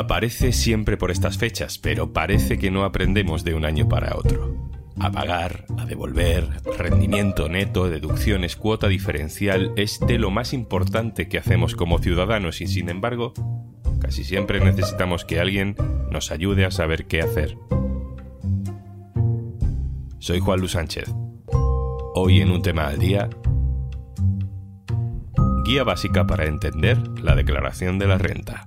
Aparece siempre por estas fechas, pero parece que no aprendemos de un año para otro. A pagar, a devolver, rendimiento neto, deducciones, cuota diferencial es de lo más importante que hacemos como ciudadanos y sin embargo, casi siempre necesitamos que alguien nos ayude a saber qué hacer. Soy Juan Luis Sánchez. Hoy en un tema al día, guía básica para entender la declaración de la renta.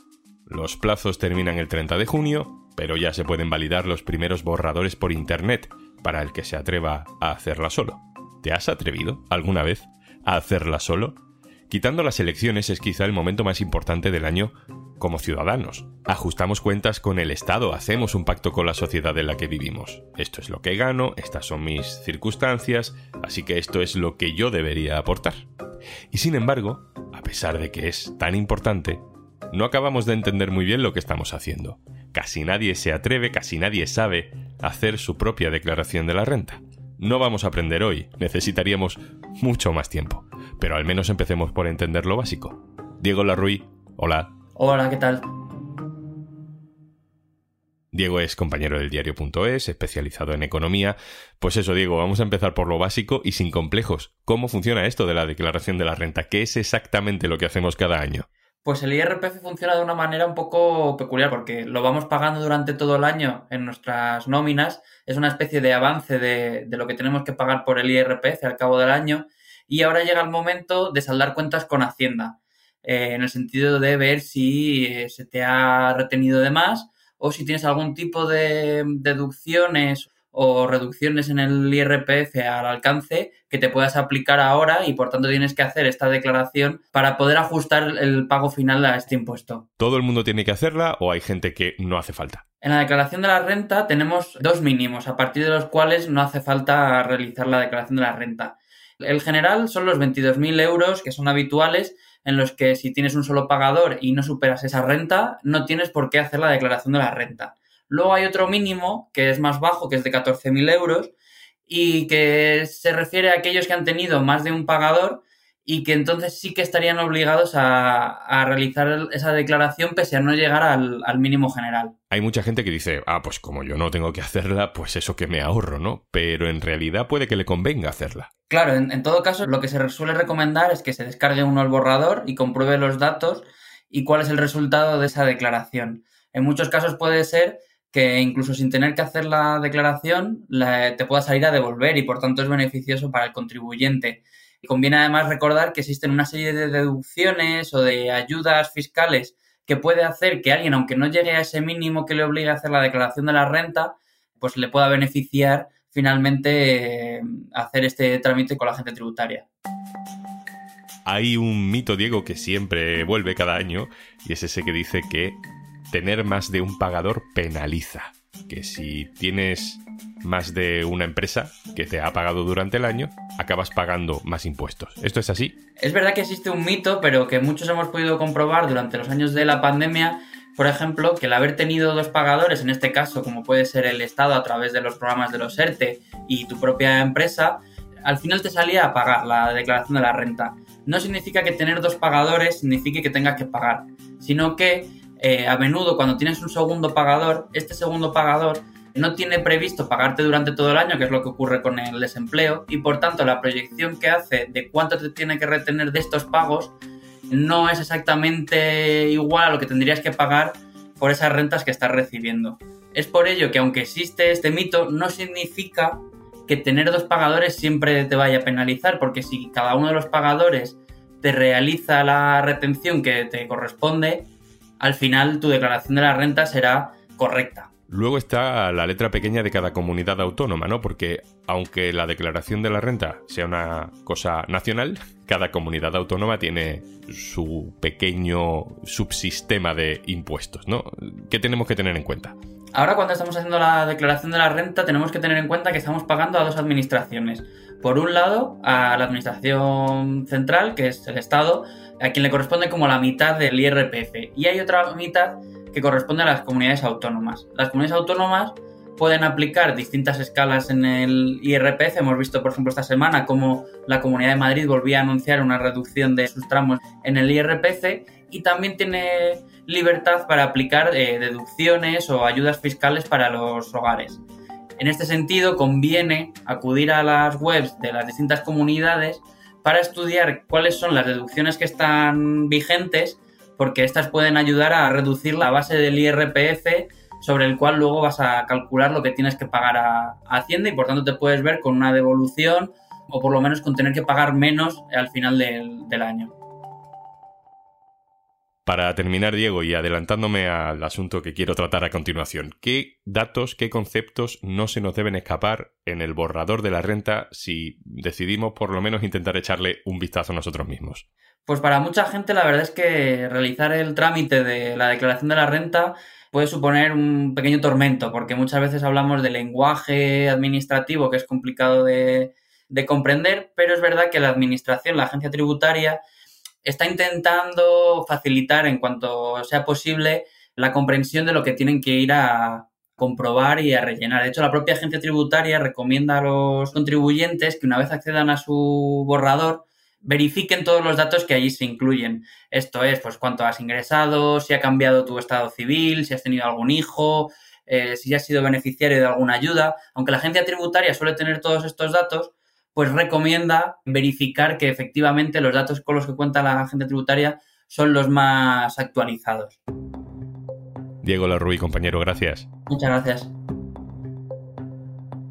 Los plazos terminan el 30 de junio, pero ya se pueden validar los primeros borradores por Internet para el que se atreva a hacerla solo. ¿Te has atrevido alguna vez a hacerla solo? Quitando las elecciones es quizá el momento más importante del año como ciudadanos. Ajustamos cuentas con el Estado, hacemos un pacto con la sociedad en la que vivimos. Esto es lo que gano, estas son mis circunstancias, así que esto es lo que yo debería aportar. Y sin embargo, a pesar de que es tan importante, no acabamos de entender muy bien lo que estamos haciendo. Casi nadie se atreve, casi nadie sabe hacer su propia declaración de la renta. No vamos a aprender hoy, necesitaríamos mucho más tiempo, pero al menos empecemos por entender lo básico. Diego Larruy, hola. Hola, ¿qué tal? Diego es compañero del diario.es, especializado en economía. Pues eso, Diego, vamos a empezar por lo básico y sin complejos. ¿Cómo funciona esto de la declaración de la renta? ¿Qué es exactamente lo que hacemos cada año? Pues el IRPF funciona de una manera un poco peculiar porque lo vamos pagando durante todo el año en nuestras nóminas. Es una especie de avance de, lo que tenemos que pagar por el IRPF al cabo del año. Y ahora llega el momento de saldar cuentas con Hacienda, eh, en el sentido de ver si eh, se te ha retenido de más o si tienes algún tipo de deducciones o reducciones en el IRPF al alcance que te puedas aplicar ahora y por tanto tienes que hacer esta declaración para poder ajustar el pago final a este impuesto. ¿Todo el mundo tiene que hacerla o hay gente que no hace falta? En la declaración de la renta tenemos dos mínimos a partir de los cuales no hace falta realizar la declaración de la renta. El general son los 22.000 euros que son habituales en los que si tienes un solo pagador y no superas esa renta, no tienes por qué hacer la declaración de la renta. Luego hay otro mínimo que es más bajo, que es de 14.000 euros y que se refiere a aquellos que han tenido más de un pagador y que entonces sí que estarían obligados a, realizar esa declaración pese a no llegar al, mínimo general. Hay mucha gente que dice, ah, pues como yo no tengo que hacerla, pues eso que me ahorro, ¿no? Pero en realidad puede que le convenga hacerla. Claro, en, en todo caso, lo que se suele recomendar es que se descargue uno el borrador y compruebe los datos y cuál es el resultado de esa declaración. En muchos casos puede ser que incluso sin tener que hacer la declaración te pueda salir a devolver y por tanto es beneficioso para el contribuyente. Y conviene además recordar que existen una serie de deducciones o de ayudas fiscales que puede hacer que alguien, aunque no llegue a ese mínimo que le obligue a hacer la declaración de la renta, pues le pueda beneficiar finalmente eh, hacer este trámite con la gente tributaria. Hay un mito, Diego, que siempre vuelve cada año y es ese que dice que tener más de un pagador penaliza. Que si tienes más de una empresa que te ha pagado durante el año, acabas pagando más impuestos. ¿Esto es así? Es verdad que existe un mito, pero que muchos hemos podido comprobar durante los años de la pandemia, por ejemplo, que el haber tenido dos pagadores, en este caso como puede ser el Estado a través de los programas de los ERTE y tu propia empresa, al final te salía a pagar la declaración de la renta. No significa que tener dos pagadores signifique que tengas que pagar, sino que eh, a menudo cuando tienes un segundo pagador, este segundo pagador no tiene previsto pagarte durante todo el año, que es lo que ocurre con el desempleo, y por tanto la proyección que hace de cuánto te tiene que retener de estos pagos no es exactamente igual a lo que tendrías que pagar por esas rentas que estás recibiendo. Es por ello que aunque existe este mito, no significa que tener dos pagadores siempre te vaya a penalizar, porque si cada uno de los pagadores te realiza la retención que te corresponde, al final tu declaración de la renta será correcta. Luego está la letra pequeña de cada comunidad autónoma, ¿no? Porque aunque la declaración de la renta sea una cosa nacional, cada comunidad autónoma tiene su pequeño subsistema de impuestos, ¿no? ¿Qué tenemos que tener en cuenta? Ahora cuando estamos haciendo la declaración de la renta tenemos que tener en cuenta que estamos pagando a dos administraciones. Por un lado, a la administración central, que es el Estado, a quien le corresponde como la mitad del IRPF. Y hay otra mitad que corresponde a las comunidades autónomas. Las comunidades autónomas pueden aplicar distintas escalas en el IRPF. Hemos visto, por ejemplo, esta semana cómo la Comunidad de Madrid volvía a anunciar una reducción de sus tramos en el IRPF y también tiene libertad para aplicar eh, deducciones o ayudas fiscales para los hogares. En este sentido, conviene acudir a las webs de las distintas comunidades para estudiar cuáles son las deducciones que están vigentes porque estas pueden ayudar a reducir la base del IRPF sobre el cual luego vas a calcular lo que tienes que pagar a, Hacienda y por tanto te puedes ver con una devolución o por lo menos con tener que pagar menos al final del año. Para terminar, Diego, y adelantándome al asunto que quiero tratar a continuación, ¿qué datos, qué conceptos no se nos deben escapar en el borrador de la renta si decidimos por lo menos intentar echarle un vistazo a nosotros mismos? Pues para mucha gente la verdad es que realizar el trámite de la declaración de la renta puede suponer un pequeño tormento, porque muchas veces hablamos de lenguaje administrativo que es complicado de, comprender, pero es verdad que la administración, la agencia tributaria, está intentando facilitar en cuanto sea posible la comprensión de lo que tienen que ir a comprobar y a rellenar. De hecho, la propia agencia tributaria recomienda a los contribuyentes que una vez accedan a su borrador, verifiquen todos los datos que allí se incluyen. Esto es, pues, cuánto has ingresado, si ha cambiado tu estado civil, si has tenido algún hijo, eh, si has sido beneficiario de alguna ayuda. Aunque la agencia tributaria suele tener todos estos datos, pues recomienda verificar que efectivamente los datos con los que cuenta la agencia tributaria son los más actualizados. Diego Larruy, compañero, gracias. Muchas gracias.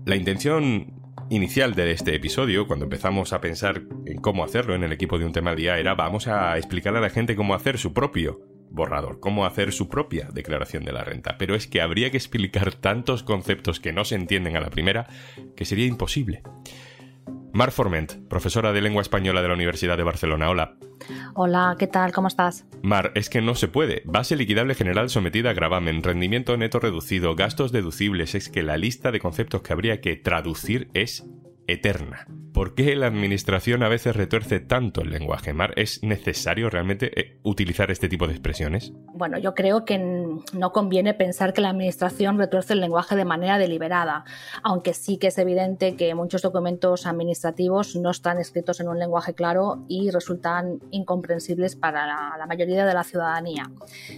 La intención inicial de este episodio, cuando empezamos a pensar en cómo hacerlo en el equipo de un tema al día, era vamos a explicarle a la gente cómo hacer su propio borrador, cómo hacer su propia declaración de la renta. Pero es que habría que explicar tantos conceptos que no se entienden a la primera que sería imposible. Mar Forment, profesora de lengua española de la Universidad de Barcelona. Hola. Hola, ¿qué tal? ¿Cómo estás? Mar, es que no se puede. Base liquidable general sometida a gravamen, rendimiento neto reducido, gastos deducibles. Es que la lista de conceptos que habría que traducir es eterna. ¿Por qué la administración a veces retuerce tanto el lenguaje, Mar? ¿Es necesario realmente eh, utilizar este tipo de expresiones? Bueno, yo creo que no conviene pensar que la administración retuerce el lenguaje de manera deliberada, aunque sí que es evidente que muchos documentos administrativos no están escritos en un lenguaje claro y resultan incomprensibles para la, la mayoría de la ciudadanía.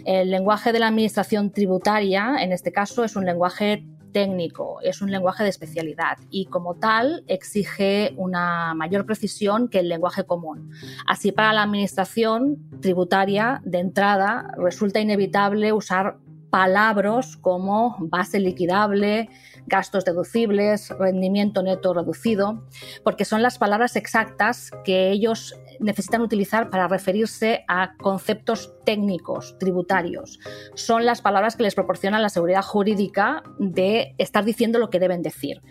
El lenguaje de la administración tributaria, en este caso, es un lenguaje técnico, es un lenguaje de especialidad y como tal exige una mayor precisión que el lenguaje común. Así para la administración tributaria de entrada resulta inevitable usar palabras como base liquidable, gastos deducibles, rendimiento neto reducido, porque son las palabras exactas que ellos necesitan utilizar para referirse a conceptos técnicos, tributarios. Son las palabras que les proporcionan la seguridad jurídica de estar diciendo lo que deben decir.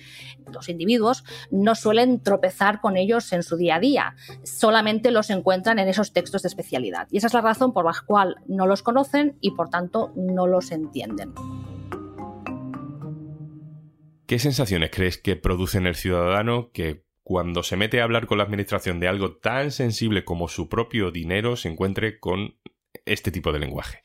Los individuos no suelen tropezar con ellos en su día a día, solamente los encuentran en esos textos de especialidad. Y esa es la razón por la cual no los conocen y por tanto no los entienden. ¿Qué sensaciones crees que produce en el ciudadano que cuando se mete a hablar con la administración de algo tan sensible como su propio dinero se encuentre con este tipo de lenguaje?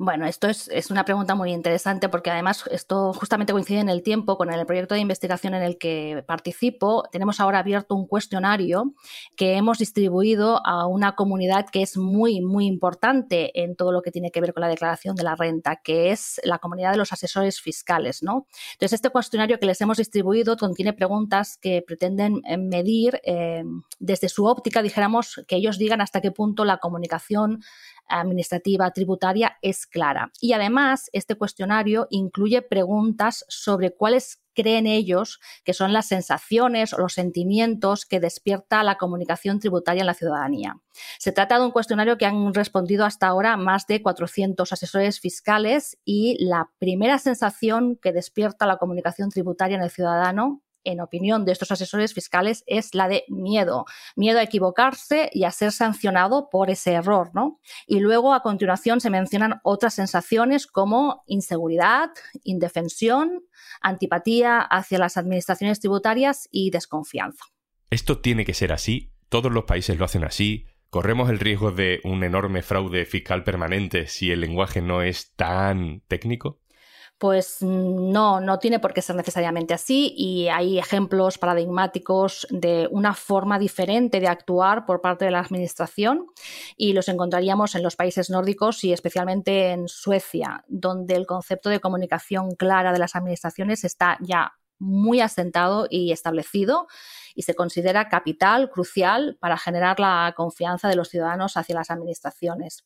Bueno, esto es, una pregunta muy interesante porque además esto justamente coincide en el tiempo con el proyecto de investigación en el que participo. Tenemos ahora abierto un cuestionario que hemos distribuido a una comunidad que es muy, muy importante en todo lo que tiene que ver con la declaración de la renta, que es la comunidad de los asesores fiscales. ¿no? Entonces, este cuestionario que les hemos distribuido contiene preguntas que pretenden eh, medir eh, desde su óptica, dijéramos, que ellos digan hasta qué punto la comunicación administrativa tributaria es clara. Y además, este cuestionario incluye preguntas sobre cuáles creen ellos que son las sensaciones o los sentimientos que despierta la comunicación tributaria en la ciudadanía. Se trata de un cuestionario que han respondido hasta ahora más de 400 asesores fiscales y la primera sensación que despierta la comunicación tributaria en el ciudadano en opinión de estos asesores fiscales, es la de miedo. Miedo a equivocarse y a ser sancionado por ese error, ¿no? Y luego, a continuación, se mencionan otras sensaciones como inseguridad, indefensión, antipatía hacia las administraciones tributarias y desconfianza. Esto tiene que ser así. Todos los países lo hacen así. ¿Corremos el riesgo de un enorme fraude fiscal permanente si el lenguaje no es tan técnico? Pues no, no tiene por qué ser necesariamente así y hay ejemplos paradigmáticos de una forma diferente de actuar por parte de la Administración y los encontraríamos en los países nórdicos y especialmente en Suecia, donde el concepto de comunicación clara de las administraciones está ya muy asentado y establecido y se considera capital, crucial para generar la confianza de los ciudadanos hacia las administraciones.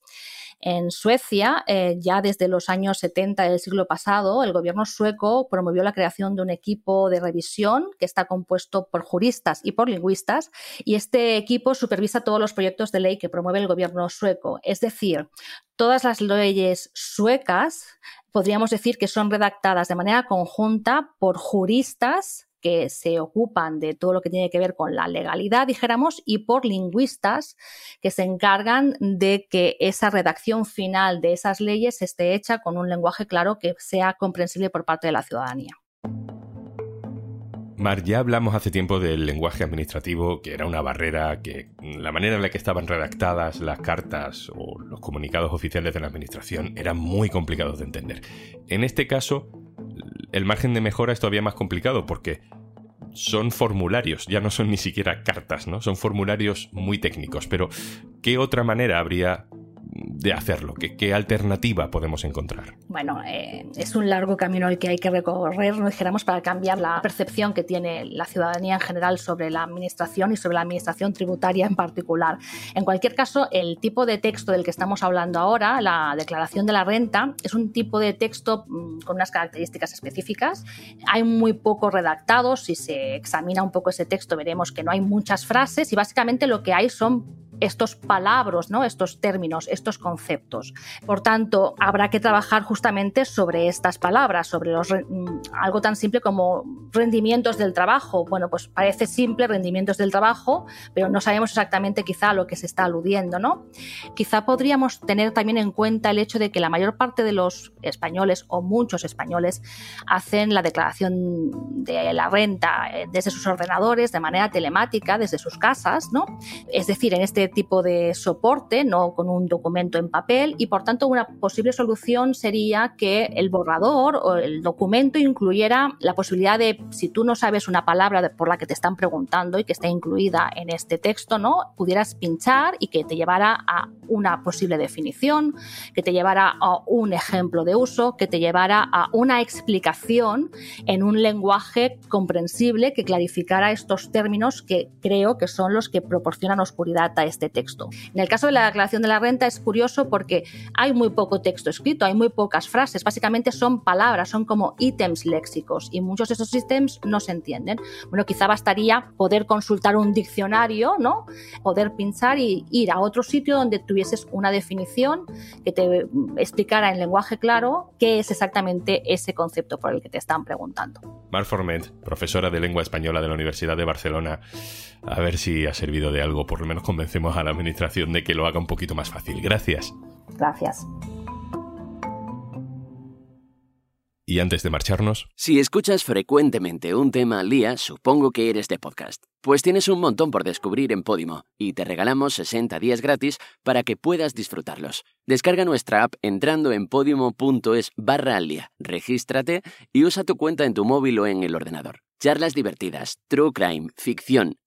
En Suecia, eh, ya desde los años 70 del siglo pasado, el gobierno sueco promovió la creación de un equipo de revisión que está compuesto por juristas y por lingüistas y este equipo supervisa todos los proyectos de ley que promueve el gobierno sueco. Es decir, todas las leyes suecas podríamos decir que son redactadas de manera conjunta por juristas que se ocupan de todo lo que tiene que ver con la legalidad, dijéramos, y por lingüistas que se encargan de que esa redacción final de esas leyes esté hecha con un lenguaje claro que sea comprensible por parte de la ciudadanía. Mar, ya hablamos hace tiempo del lenguaje administrativo, que era una barrera, que la manera en la que estaban redactadas las cartas o los comunicados oficiales de la administración eran muy complicados de entender. En este caso, el margen de mejora es todavía más complicado porque son formularios, ya no son ni siquiera cartas, ¿no? Son formularios muy técnicos, pero ¿qué otra manera habría de hacerlo? ¿Qué, qué alternativa podemos encontrar? Bueno, eh, es un largo camino el que hay que recorrer, no dijéramos, para cambiar la percepción que tiene la ciudadanía en general sobre la administración y sobre la administración tributaria en particular. En cualquier caso, el tipo de texto del que estamos hablando ahora, la declaración de la renta, es un tipo de texto mm, con unas características específicas. Hay muy poco redactado, si se examina un poco ese texto veremos que no hay muchas frases y básicamente lo que hay son estos palabras, ¿no? estos términos, estos conceptos. Por tanto, habrá que trabajar justamente sobre estas palabras, sobre los, mm, algo tan simple como rendimientos del trabajo. Bueno, pues parece simple rendimientos del trabajo, pero no sabemos exactamente quizá a lo que se está aludiendo. ¿no? Quizá podríamos tener también en cuenta el hecho de que la mayor parte de los españoles o muchos españoles hacen la declaración de la renta eh, desde sus ordenadores, de manera telemática, desde sus casas. ¿no? Es decir, en este tipo de soporte, no con un documento en papel, y por tanto una posible solución sería que el borrador o el documento incluyera la posibilidad de, si tú no sabes una palabra por la que te están preguntando y que está incluida en este texto, ¿no? pudieras pinchar y que te llevara a una posible definición, que te llevara a un ejemplo de uso, que te llevara a una explicación en un lenguaje comprensible que clarificara estos términos que creo que son los que proporcionan oscuridad a este este texto. En el caso de la declaración de la renta es curioso porque hay muy poco texto escrito, hay muy pocas frases, básicamente son palabras, son como ítems léxicos y muchos de esos ítems no se entienden. Bueno, quizá bastaría poder consultar un diccionario, ¿no? Poder pinchar y ir a otro sitio donde tuvieses una definición que te explicara en lenguaje claro qué es exactamente ese concepto por el que te están preguntando. Mar Forment, profesora de lengua española de la Universidad de Barcelona. A ver si ha servido de algo, por lo menos convencemos a la administración de que lo haga un poquito más fácil. Gracias. Gracias. Y antes de marcharnos... Si escuchas frecuentemente un tema al día, supongo que eres de podcast. Pues tienes un montón por descubrir en Podimo y te regalamos 60 días gratis para que puedas disfrutarlos. Descarga nuestra app entrando en podimo.es barra al día, regístrate y usa tu cuenta en tu móvil o en el ordenador. Charlas divertidas, true crime, ficción,